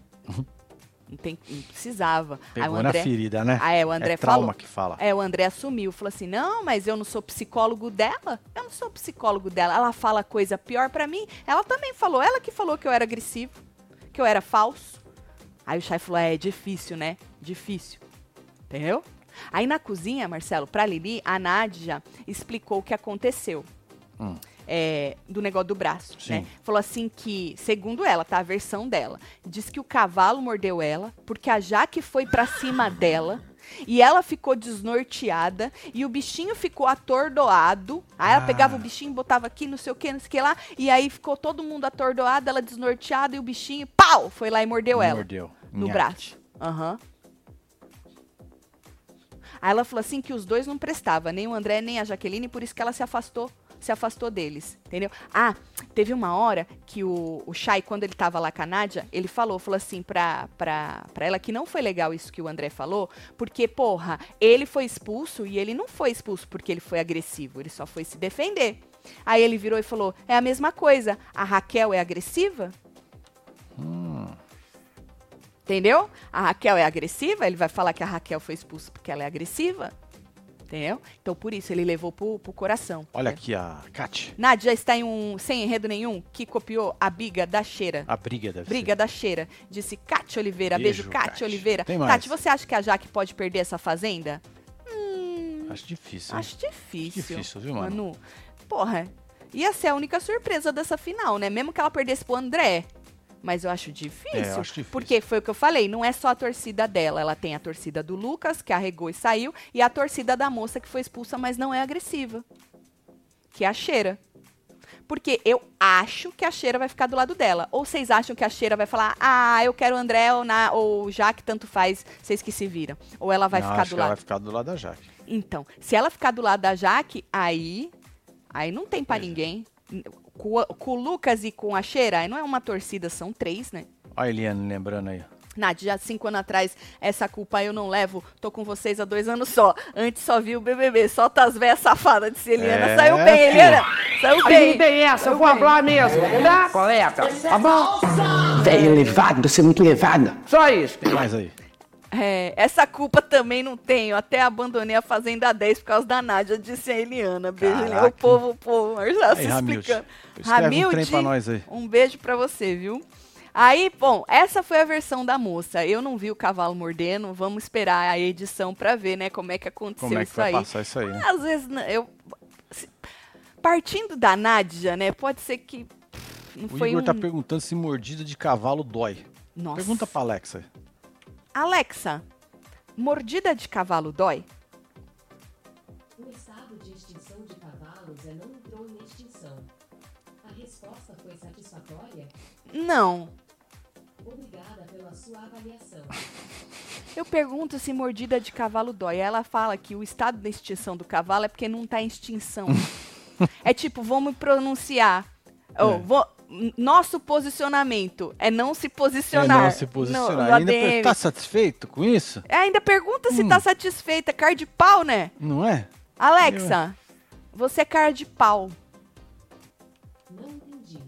Não, tem, não precisava. aí Pegou André, na ferida, né? Ah, é, o André é trauma falou. que fala. É, o André assumiu, falou assim: não, mas eu não sou psicólogo dela. Eu não sou psicólogo dela. Ela fala coisa pior pra mim. Ela também falou, ela que falou que eu era agressivo, que eu era falso. Aí o Chay falou: é, difícil, né? Difícil. Entendeu? Aí na cozinha, Marcelo, pra Lili, a Nádia explicou o que aconteceu. Hum. É, do negócio do braço, Sim. né? Falou assim que, segundo ela, tá? A versão dela. Diz que o cavalo mordeu ela, porque a Jaque foi pra cima dela. E ela ficou desnorteada e o bichinho ficou atordoado. Aí ela Ah. pegava o bichinho, botava aqui, não sei o que, não sei o que lá. E aí ficou todo mundo atordoado, ela desnorteada e o bichinho, pau, foi lá e mordeu ela Mordeu. no Nhaque. braço. Aham. Aí ela falou assim que os dois não prestavam, nem o André nem a Jaqueline, por isso que ela se afastou, se afastou deles, entendeu? Ah, teve uma hora que o, o Chay, quando ele tava lá com a Nádia, ele falou, falou assim pra, pra, pra ela que não foi legal isso que o André falou, porque, porra, ele foi expulso e ele não foi expulso porque ele foi agressivo, ele só foi se defender. Aí ele virou e falou, é a mesma coisa, a Raquel é agressiva? Entendeu? A Raquel é agressiva, ele vai falar que a Raquel foi expulsa porque ela é agressiva. Entendeu? Então, por isso, ele levou pro, pro coração. Olha aqui a Kat. Nádia está em um, sem enredo nenhum, que copiou a biga da cheira. A briga deve Briga da cheira. Disse Cátia Oliveira. Beijo, Beijo, Cátia. Oliveira. Tem mais? Tati, você acha que a Jaque pode perder essa fazenda? ser. Acho difícil. hein? Acho difícil. Difícil, viu, mano? Manu? Porra, ia ser a única surpresa dessa final, né? Mesmo que ela perdesse pro André. Mas eu acho difícil. É, eu acho difícil. Porque foi o que eu falei, não é só a torcida dela. Ela tem a torcida do Lucas, que arregou e saiu, e a torcida da moça que foi expulsa, mas não é agressiva. Que é a cheira. Porque eu acho que a cheira vai ficar do lado dela. Ou vocês acham que a cheira vai falar, ah, eu quero o André ou, na, ou já que tanto faz, vocês que se viram. Ou ela vai Não, ficar acho do que ela lado. vai ficar do lado da Jaque. Então, se ela ficar do lado da Jaque, aí. Aí não tem pra Pois é. Com, com o Lucas e com a Cheira, não é uma torcida, são três, né? Olha a Eliane lembrando aí. Nádia, já cinco anos atrás, essa culpa eu não levo. Tô com vocês há dois anos só. Antes só vi o BBB. Solta as véias safadas, disse Eliana. É, Saiu bem. Eliana. Saiu bem. não tem essa, eu vou falar mesmo, tá, colega? Tá bom? Velho levado, você é muito levada. Só isso. Tem mais aí. É, essa culpa também não tenho. Até abandonei a Fazenda 10 por causa da Nádia, disse a Eliana. Beijo, Eliana. O povo, o povo. Já se Aí, Ramilde. explicando. Escreve um. Um beijo pra você, viu? Aí, bom, essa foi a versão da moça. Eu não vi o cavalo mordendo. Vamos esperar a edição pra ver, né, como é que aconteceu Como é que isso aí. passar isso aí, né? Às vezes, né, eu. se- Partindo da Nádia, né, pode ser que. Não O foi Igor um. tá perguntando se mordida de cavalo dói. Nossa. Pergunta pra Alexa. Alexa, mordida de cavalo dói? O estado de extinção de cavalos é não entrou em extinção. A resposta foi satisfatória? Não. Obrigada pela sua avaliação. Eu pergunto se mordida de cavalo dói. Ela fala que o estado da extinção do cavalo é porque não tá em extinção. é tipo, vamos pronunciar. Ou, É. vou- nosso posicionamento é não se É posicionar. não se posicionar. no- no Ainda ADM. tá satisfeito com isso? É, ainda pergunta se Hum. tá satisfeita. Cara de pau, né? Não é? Alexa, você é cara de pau. Não entendi.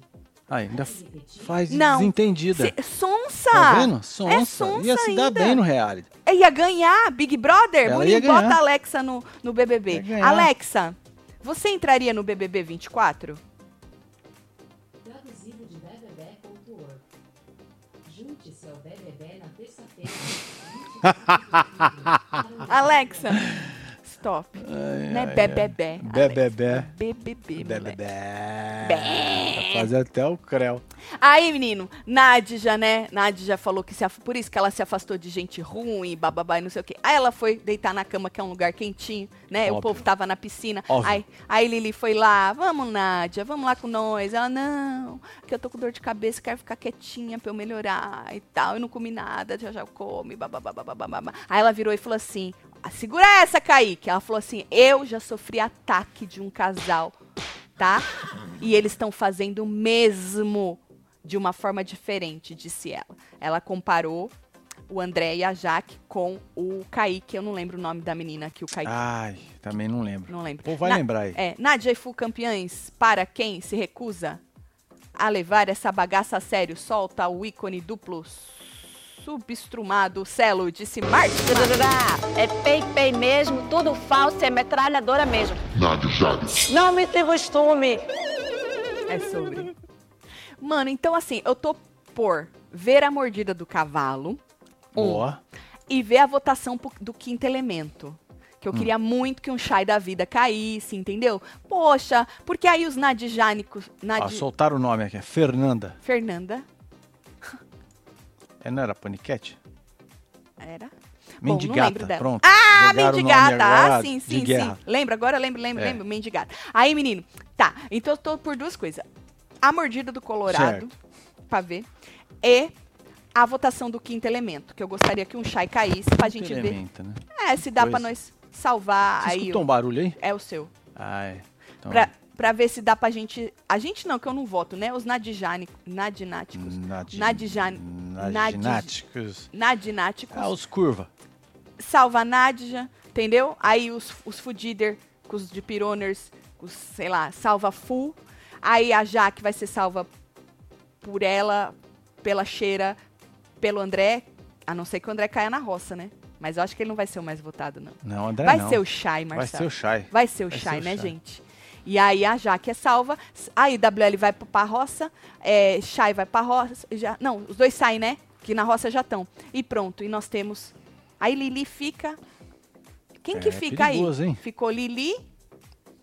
Ah, ainda faz Não. desentendida. Se, sonsa! Tá vendo? Sonsa. É sonsa Ia se dar ainda. bem no reality. É, Ia ganhar, Big Brother? Ela ia ganhar. bota a Alexa no, no BBB. Alexa, você entraria no BBB 24? Alexa, stop. Não é bebebé. Bebebé. Bebebé. Vai fazer até o creu. Aí, menino, Nadja, né? Nadja falou que se af... por isso que ela se afastou de gente ruim, bababá e não sei o quê. Aí ela foi deitar na cama, que é um lugar quentinho, né? O Óbvio. povo tava na piscina. Óbvio. Aí, aí Lili foi lá, vamos, Nádia, vamos lá com nós. Ela, não, que eu tô com dor de cabeça, quero ficar quietinha pra eu melhorar e tal. Eu não comi nada, já já eu come, babá. Aí ela virou e falou assim, "Ah, segura essa, Kaique. Ela falou assim, eu já sofri ataque de um casal, tá? E eles estão fazendo o mesmo de uma forma diferente, disse ela. Ela comparou o André e a Jaque com o Kaique. Eu não lembro o nome da menina que o Kaique. Ai, também não lembro. Não lembro. Pô, vai Na- lembrar aí. É, Nádia e Fu campeãs, para quem se recusa a levar essa bagaça a sério, solta o ícone duplo substrumado Celo, disse Marte. É pei, pei mesmo, tudo falso, é metralhadora mesmo. Não me se costume. É sobre. Mano, então assim, eu tô por ver a mordida do cavalo um, Boa. e ver a votação do quinto elemento. Que Hum. eu queria muito que um Shai da vida caísse, entendeu? Poxa, porque aí os nadijânicos. Ah, Nadi... soltaram o nome aqui. Fernanda. Fernanda. É, não era paniquete? Era? Bom, Mendigata. dela. Pronto. Ah, Jogaram mendigata. Ah, sim, sim, sim. Lembra? Agora lembro, lembro, É. lembro. Mendigata. Aí, menino. Tá. Então eu tô por duas coisas. A mordida do Colorado, Certo. pra ver. E a votação do quinto elemento. Que eu gostaria que um Shai caísse pra gente ver. Elementa, né? É, se dá pra Pois. nós salvar Você aí. escutou o- um barulho aí? É o seu. Ai. Então, Pra, pra ver se dá pra gente. A gente não, que eu não voto, né? Os nadijânicos. Nadináticos. Nadi- Nadijan- Nadináticos. Nadináticos. Ah, os curva. salva a Nadja, entendeu? Aí os, os Fudider, com os de Pironers, os, sei lá, salva Full. Aí a Jaque vai ser salva por ela, pela Cheira, pelo André. A não ser que o André caia na roça, né? Mas eu acho que ele não vai ser o mais votado, não. Não, André vai não. ser o Shai, Vai Marcelo. ser o Shai. Vai ser o Vai Shai, ser o né, Shai. gente? E aí a Jaque é salva. Aí WL vai pra roça. É, Shai vai pra roça. Já, não, os dois saem, né? Que na roça já estão. E pronto. E nós temos. Aí Lili fica. Quem que É, fica perigoso, aí? hein? Ficou Lili,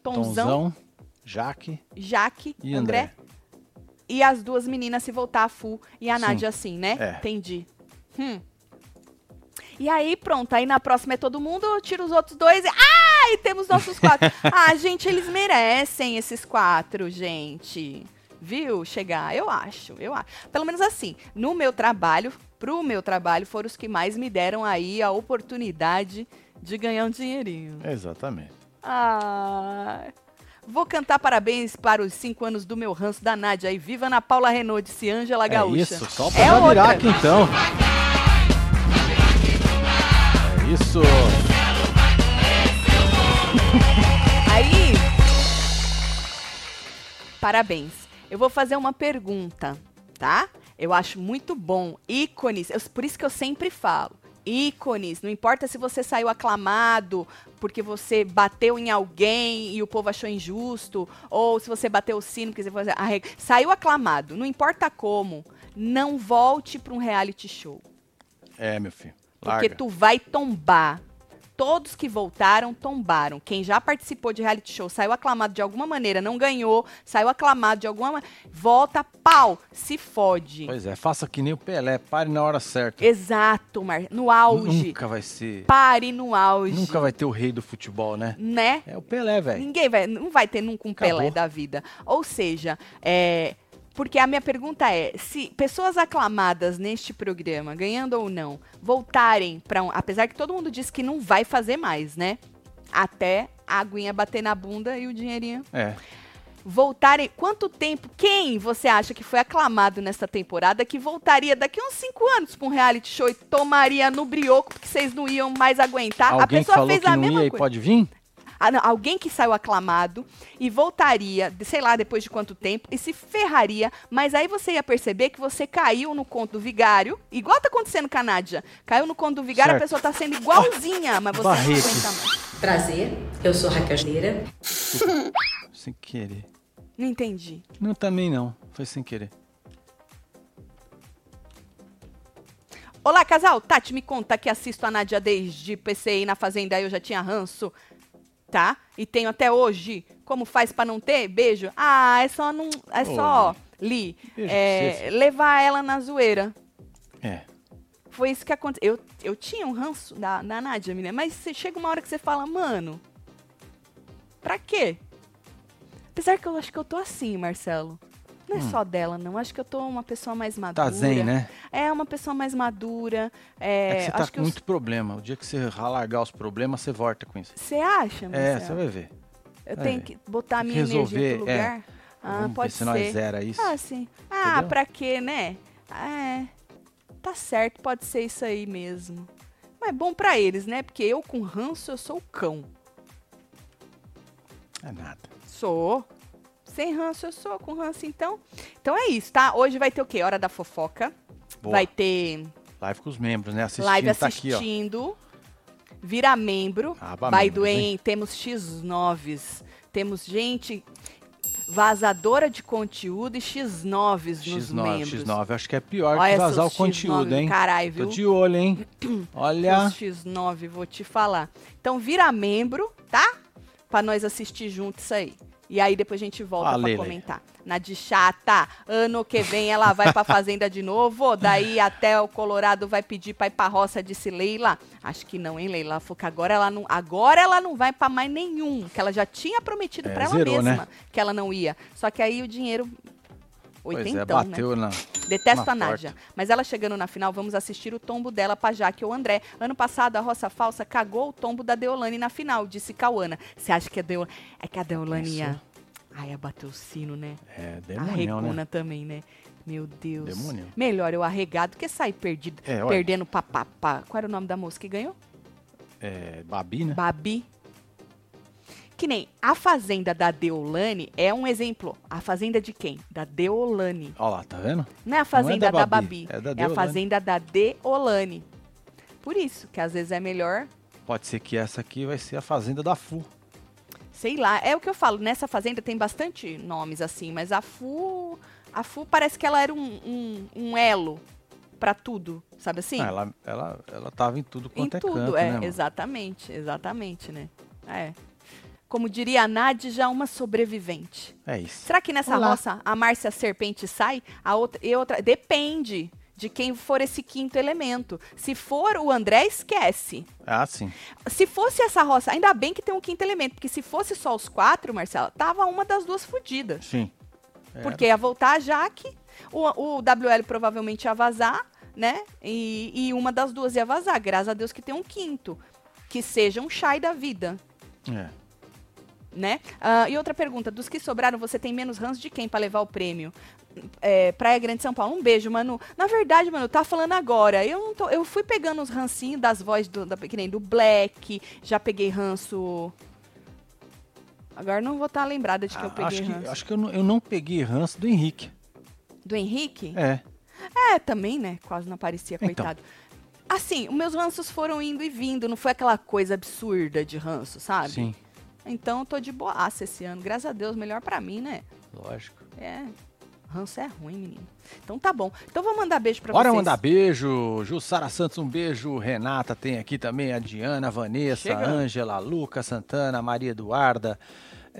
Tonzão, Tonzão, Jaque Jaque, e André. André. E as duas meninas se voltar a full e a Sim. Nádia assim, né? É. Entendi. Hum. E aí, pronto. Aí na próxima é todo mundo, tira os outros dois e. Ah! E temos nossos quatro. ah, gente, eles merecem esses quatro, gente. Viu? Chegar, eu acho, eu acho. Pelo menos assim, no meu trabalho, pro meu trabalho, foram os que mais me deram aí a oportunidade de ganhar um dinheirinho. Exatamente. Ah, vou cantar parabéns para os cinco anos do meu ranço da Nádia aí. Viva Ana Paula Renault, disse Ângela Gaúcha. É isso, só pra É já virar outra. aqui então. É isso. Aí, parabéns. Eu vou fazer uma pergunta, tá? Eu acho muito bom. Ícones, eu- por isso que eu sempre falo. Ícones, não importa se você saiu aclamado porque você bateu em alguém e o povo achou injusto, ou se você bateu o sino, quer dizer, você arre- saiu aclamado, não importa como, não volte para um reality show. É, meu filho. Porque Larga. tu vai tombar. Todos que voltaram, tombaram. Quem já participou de reality show, saiu aclamado de alguma maneira, não ganhou, saiu aclamado de alguma maneira, volta, pau, se fode. Pois é, faça que nem o Pelé, pare na hora certa. Exato, Mar... no auge. Nunca vai ser. Pare no auge. Nunca vai ter o rei do futebol, né? Né? É o Pelé, velho. Ninguém vai, não vai ter nunca um Acabou. Pelé da vida. Ou seja, é, Porque a minha pergunta é: se pessoas aclamadas neste programa, ganhando ou não, voltarem para um. Apesar que todo mundo diz que não vai fazer mais, né? Até a aguinha bater na bunda e o dinheirinho É. voltarem. Quanto tempo? Quem você acha que foi aclamado nesta temporada que voltaria daqui uns 5 anos pra um reality show e tomaria no brioco porque vocês não iam mais aguentar? a Alguém que pessoa falou fez que a não mesma ia e coisa. pode vir? Ah, não, alguém que saiu aclamado e voltaria, de- sei lá, depois de quanto tempo, e se ferraria, mas aí você ia perceber que você caiu no conto do vigário, igual tá acontecendo com a Nádia. Caiu no conto do vigário, Certo. a pessoa tá sendo igualzinha, mas você Barrete. não aguenta mais. Prazer, eu sou Raquel. Sem querer. Não entendi. Não, também não. Foi sem querer. Olá, casal. Tati, me conta que assisto a Nádia desde PCI na Fazenda, eu já tinha ranço, tá? E tenho até hoje. Como faz pra não ter? Beijo. Ah, é só não, é só, Li, é, levar ela na zoeira. É. Foi isso que aconteceu. Eu, eu tinha um ranço da, da Nádia, menina, mas chega uma hora que você fala, mano, pra quê? Apesar que eu acho que eu tô assim, Marcelo. Não é só dela, não. Acho que eu tô uma pessoa mais madura. Hum. Tá zen, né? É, uma pessoa mais madura. É, É, que você tá com os- muito problema. O dia que você largar os problemas, você volta com isso. Você acha, É, Marcelo? você vai ver. Eu vai tenho ver. que botar a minha energia em resolver, outro é. lugar? Ah, Vamos pode ver se ser. nós zera isso. Ah, sim. Ah, Entendeu? pra quê, né? É. Tá certo, pode ser isso aí mesmo. Mas é bom pra eles, né? Porque eu com ranço, eu sou o cão. É nada. Sou. Sem ranço, eu sou. Com ranço, então. Então é isso, tá? Hoje vai ter o quê? Hora da fofoca. Boa. Vai ter Live com os membros, né? Assistindo, live tá aqui, assistindo. Vira membro. Aba By membros, hein? temos X9s. Temos gente vazadora de conteúdo e X9s nos X9, membros. X9. Acho que é pior Olha que vazar o seus conteúdo, X9, hein? Caralho, Tô viu? de olho, hein? Olha. Seus X9, vou te falar. Então vira membro, tá? Pra nós assistir junto isso aí. E aí depois a gente volta Ah, pra Lele. comentar. Na de chata, ano que vem ela vai pra fazenda de novo, daí até o Colorado vai pedir pra ir pra roça, disse Leila. Acho que não, hein, Leila? Falou que agora ela não, agora ela não vai pra mais nenhum, que ela já tinha prometido É, pra ela zerou, mesma né? que ela não ia. Só que aí o dinheiro Pois oitentão, é, né? bateu na. Detesto Na a Nádia. Mas ela chegando na final, vamos assistir o tombo dela pra Jaque ou André. Ano passado, a Roça Falsa cagou o tombo da Deolane na final, disse Cauana. Você acha que a Deolane... É que a Deolane ia... Ai, ia bater o sino, né? É, a demonião, Reguna né? também, né? Meu Deus. Demonião. Melhor eu arregado do que sair perdido, É, perdendo papapá. Qual era o nome da moça que ganhou? É, Babi, né? Babi. Que nem a fazenda da Deolane é um exemplo. A fazenda de quem? Da Deolane. Olha lá, tá vendo? Não é a fazenda da da Babi, é da É, a fazenda da Deolane. Por isso, que às vezes é melhor, Pode ser que essa aqui vai ser a fazenda da Fu. sei lá. É o que eu falo, nessa fazenda tem bastante nomes assim, mas a Fu. A Fu parece que ela era um, um, um elo pra tudo, sabe assim? Ah, ela, ela, ela tava em tudo em quanto é tudo, canto, é, né, exatamente, exatamente, né? É. Como diria a Nádia, uma sobrevivente. É isso. Será que nessa Olá. roça a Márcia Serpente sai? A outra, e outra. Depende de quem for esse quinto elemento. Se for o André, esquece. Ah, sim. Se fosse essa roça, ainda bem que tem um quinto elemento, porque se fosse só os quatro, Marcela, tava uma das duas fodidas. Sim. É, Porque ia voltar a Jaque, o, o WL provavelmente ia vazar, né? E, e uma das duas ia vazar. Graças a Deus que tem um quinto. Que seja um Shai da vida, É. né? Ah, e outra pergunta: dos que sobraram, você tem menos ranço de quem pra levar o prêmio? É, Praia Grande São Paulo. Um beijo, mano. Na verdade, mano, tá falando agora. Eu não tô. Eu fui pegando os rancinhos das vozes do, da, que nem do Black. Já peguei ranço. Agora não vou estar lembrada de que eu Ah, peguei acho que, ranço. acho que eu, não, eu não peguei ranço do Henrique. Do Henrique? É. É, também, né? Quase não aparecia, Então. coitado. Assim, os meus ranços foram indo e vindo, não foi aquela coisa absurda de ranço, sabe? Sim. Então eu tô de boaça esse ano. Graças a Deus, melhor pra mim, né? Lógico. É. Ranço é ruim, menino. Então tá bom. Então vou mandar beijo pra Bora vocês. mandar beijo. Jussara Santos, um beijo. Renata tem aqui também a Diana, a Vanessa, Chega. a Ângela, a Luca Santana, a Maria Eduarda,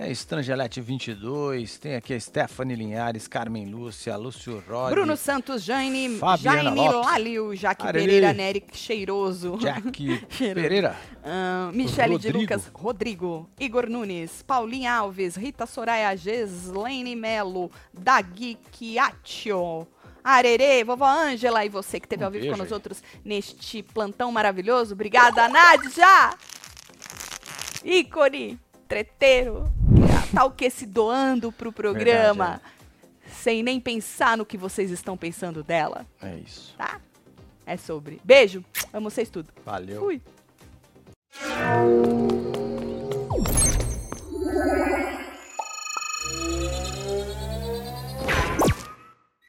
É Estrangelete 22, tem aqui a Stephanie Linhares, Carmen Lúcia, Lúcio Rod, Bruno Santos, Fabiana Jaime Lopes. Lalio, Jaque. Pereira, Nery Cheiroso. Cheiroso. Pereira, Ahn, Michele de Rodrigo. Lucas, Rodrigo, Igor Nunes, Paulinha Alves, Rita Soraya, Geslaine Melo, Dagui Chiaccio, Arerê, vovó Ângela e você que esteve Um ao vivo com nós outros neste plantão maravilhoso. Obrigada, Nádia! Ícone, treteiro tá tal o que se doando pro programa, Verdade, é. sem nem pensar no que vocês estão pensando dela. É isso. Tá? É sobre. Beijo, amo vocês tudo. Valeu. Fui.